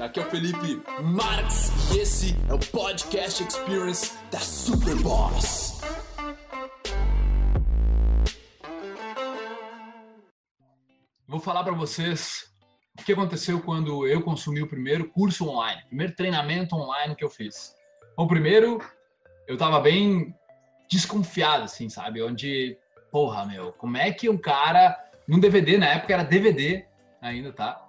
Aqui é o Felipe Marx e esse é o Podcast Experience da Superboss. Vou falar para vocês o que aconteceu quando eu consumi o primeiro curso online, primeiro treinamento online que eu fiz. O primeiro, eu tava bem desconfiado, assim, sabe? Onde, porra, meu, como é que um cara, num DVD, na época era DVD ainda, tá?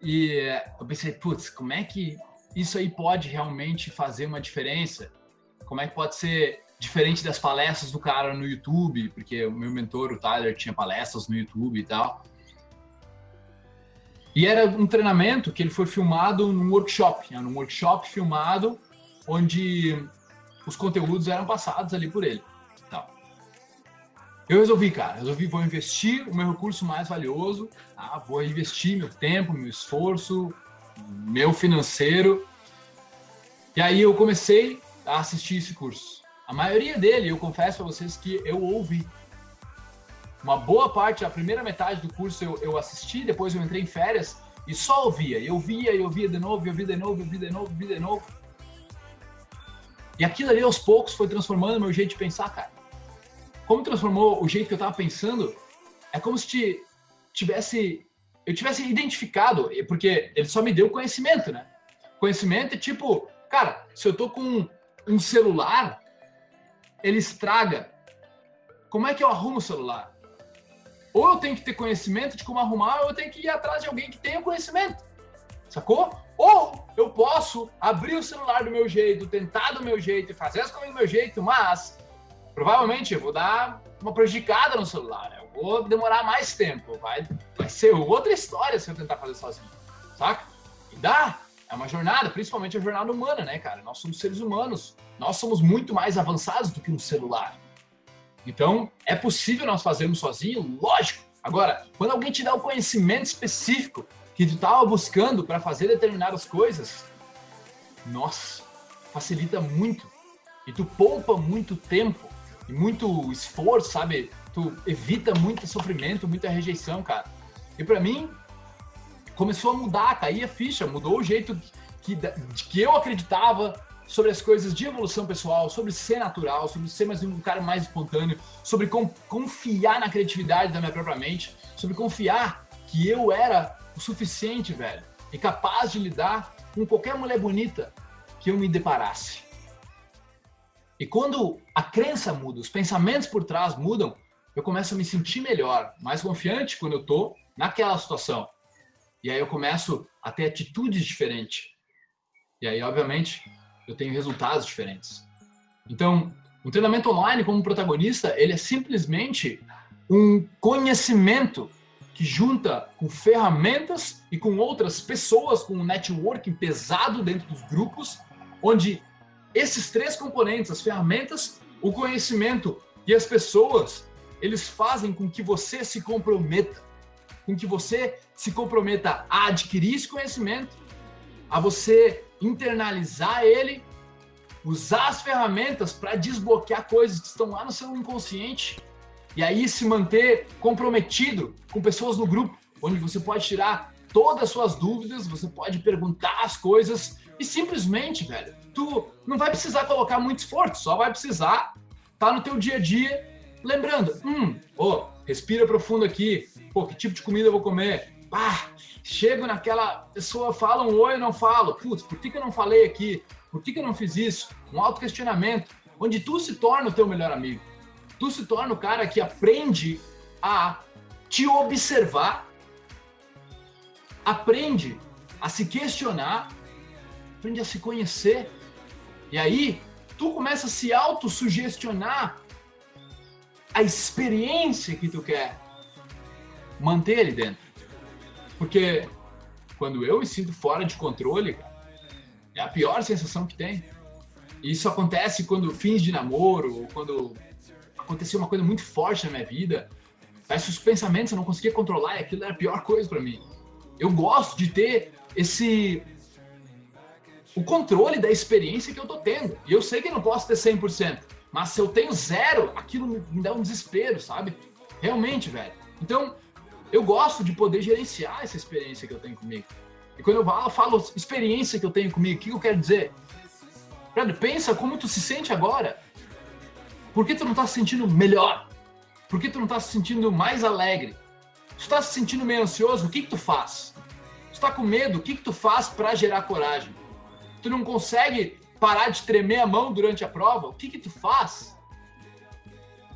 E eu pensei, putz, como é que isso aí pode realmente fazer uma diferença? Como é que pode ser diferente das palestras do cara no YouTube? Porque o meu mentor, o Tyler, tinha palestras no YouTube e tal. E era um treinamento que ele foi filmado num workshop, né? num workshop filmado onde os conteúdos eram passados ali por ele. Eu resolvi, cara, resolvi, vou investir o meu recurso mais valioso, tá? vou investir meu tempo, meu esforço, meu financeiro. E aí eu comecei a assistir esse curso. A maioria dele, eu confesso para vocês que eu ouvi. Uma boa parte, a primeira metade do curso eu, eu assisti, depois eu entrei em férias e só ouvia. Eu via, eu via de novo, eu via de novo, eu via de novo, via de novo. E aquilo ali aos poucos foi transformando meu jeito de pensar, cara como transformou o jeito que eu estava pensando, é como se tivesse eu tivesse identificado, porque ele só me deu conhecimento, né? Conhecimento é tipo, cara, se eu tô com um celular, ele estraga. Como é que eu arrumo o celular? Ou eu tenho que ter conhecimento de como arrumar, ou eu tenho que ir atrás de alguém que tenha conhecimento. Sacou? Ou eu posso abrir o celular do meu jeito, tentar do meu jeito fazer as coisas do meu jeito, mas provavelmente eu vou dar uma prejudicada no celular. Né? Eu vou demorar mais tempo. Vai, vai ser outra história se eu tentar fazer sozinho. Saca? E dá. É uma jornada, principalmente a jornada humana, né, cara? Nós somos seres humanos. Nós somos muito mais avançados do que um celular. Então, é possível nós fazermos sozinho? Lógico. Agora, quando alguém te dá o conhecimento específico que tu estava buscando para fazer determinadas coisas, nossa, facilita muito. E tu poupa muito tempo e muito esforço, sabe? Tu evita muito sofrimento, muita rejeição, cara. E para mim, começou a mudar, cair a ficha, mudou o jeito que, que, eu acreditava sobre as coisas de evolução pessoal, sobre ser natural, sobre ser mais um cara mais espontâneo, sobre confiar na criatividade da minha própria mente, sobre confiar que eu era o suficiente, velho, e capaz de lidar com qualquer mulher bonita que eu me deparasse. E quando a crença muda, os pensamentos por trás mudam, eu começo a me sentir melhor, mais confiante quando eu tô naquela situação. E aí eu começo a ter atitudes diferentes. E aí, obviamente, eu tenho resultados diferentes. Então, um treinamento online como protagonista, ele é simplesmente um conhecimento que junta com ferramentas e com outras pessoas, com um networking pesado dentro dos grupos, onde esses três componentes, as ferramentas, o conhecimento e as pessoas, eles fazem com que você se comprometa, com que você se comprometa a adquirir esse conhecimento, a você internalizar ele, usar as ferramentas para desbloquear coisas que estão lá no seu inconsciente e aí se manter comprometido com pessoas no grupo, onde você pode tirar todas as suas dúvidas, você pode perguntar as coisas e simplesmente, velho, tu não vai precisar colocar muito esforço, só vai precisar estar tá no teu dia a dia lembrando, hum, oh, respira profundo aqui, pô, que tipo de comida eu vou comer? Ah, chego naquela pessoa, fala um oi, não falo, putz, por que, que eu não falei aqui? Por que, que eu não fiz isso? Um auto-questionamento, onde tu se torna o teu melhor amigo. Tu se torna o cara que aprende a te observar, aprende a se questionar aprende a se conhecer. E aí, tu começa a se autossugestionar a experiência que tu quer manter ali dentro. Porque quando eu me sinto fora de controle, é a pior sensação que tem. E isso acontece quando fins de namoro, ou quando aconteceu uma coisa muito forte na minha vida. Parece os pensamentos eu não conseguia controlar e aquilo era a pior coisa para mim. Eu gosto de ter esse o controle da experiência que eu tô tendo. E eu sei que não posso ter 100%, mas se eu tenho zero, aquilo me dá um desespero, sabe? Realmente, velho. Então, eu gosto de poder gerenciar essa experiência que eu tenho comigo. E quando eu falo, falo experiência que eu tenho comigo, o que eu quero dizer? Brother, pensa como tu se sente agora. Por que tu não tá se sentindo melhor? Por que tu não tá se sentindo mais alegre? Tu está se sentindo meio ansioso? O que que tu faz? Tu está com medo? O que que tu faz para gerar coragem? Tu não consegue parar de tremer a mão durante a prova? O que que tu faz?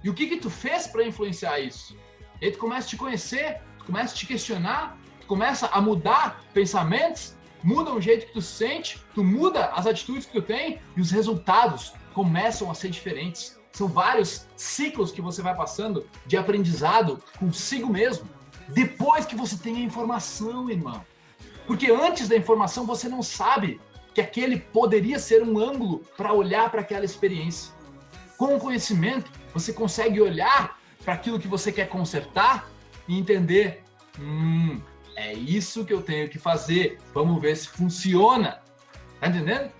E o que que tu fez para influenciar isso? E aí tu começa a te conhecer, tu começa a te questionar, tu começa a mudar pensamentos, muda o jeito que tu se sente, tu muda as atitudes que tu tem e os resultados começam a ser diferentes. São vários ciclos que você vai passando de aprendizado consigo mesmo. Depois que você tem a informação, irmão. Porque antes da informação você não sabe que aquele poderia ser um ângulo para olhar para aquela experiência. Com o conhecimento, você consegue olhar para aquilo que você quer consertar e entender: hum, é isso que eu tenho que fazer. Vamos ver se funciona. Tá entendendo?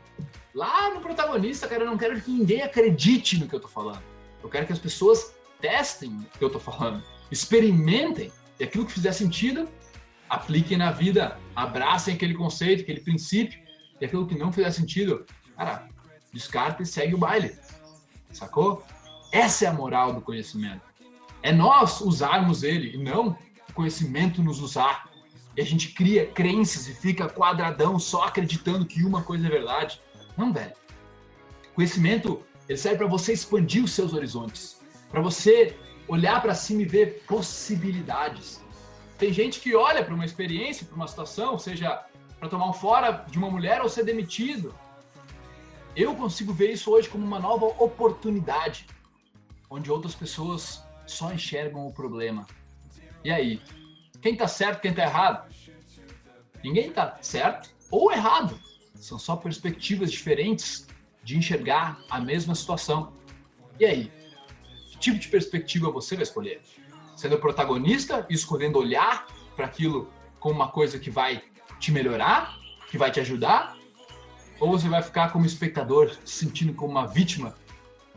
Lá no protagonista, cara, eu não quero que ninguém acredite no que eu tô falando. Eu quero que as pessoas testem o que eu tô falando, experimentem e aquilo que fizer sentido, apliquem na vida, abracem aquele conceito, aquele princípio e aquilo que não fizer sentido, cara, descarta e segue o baile. Sacou? Essa é a moral do conhecimento. É nós usarmos ele e não o conhecimento nos usar. E a gente cria crenças e fica quadradão só acreditando que uma coisa é verdade. Não, velho. Conhecimento, ele serve para você expandir os seus horizontes, para você olhar para cima e ver possibilidades. Tem gente que olha para uma experiência, para uma situação, seja para tomar um fora de uma mulher ou ser demitido. Eu consigo ver isso hoje como uma nova oportunidade, onde outras pessoas só enxergam o problema. E aí, quem está certo, quem está errado? Ninguém está certo ou errado. São só perspectivas diferentes de enxergar a mesma situação. E aí, tipo de perspectiva você vai escolher? Sendo protagonista e escolhendo olhar para aquilo como uma coisa que vai te melhorar, que vai te ajudar? Ou você vai ficar como espectador, se sentindo como uma vítima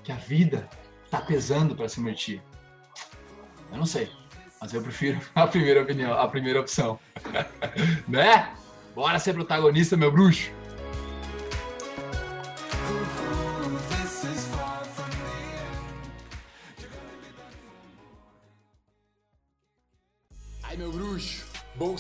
que a vida está pesando para cima de ti? Eu não sei, mas eu prefiro a primeira opinião, a primeira opção. né? Bora ser protagonista, meu bruxo!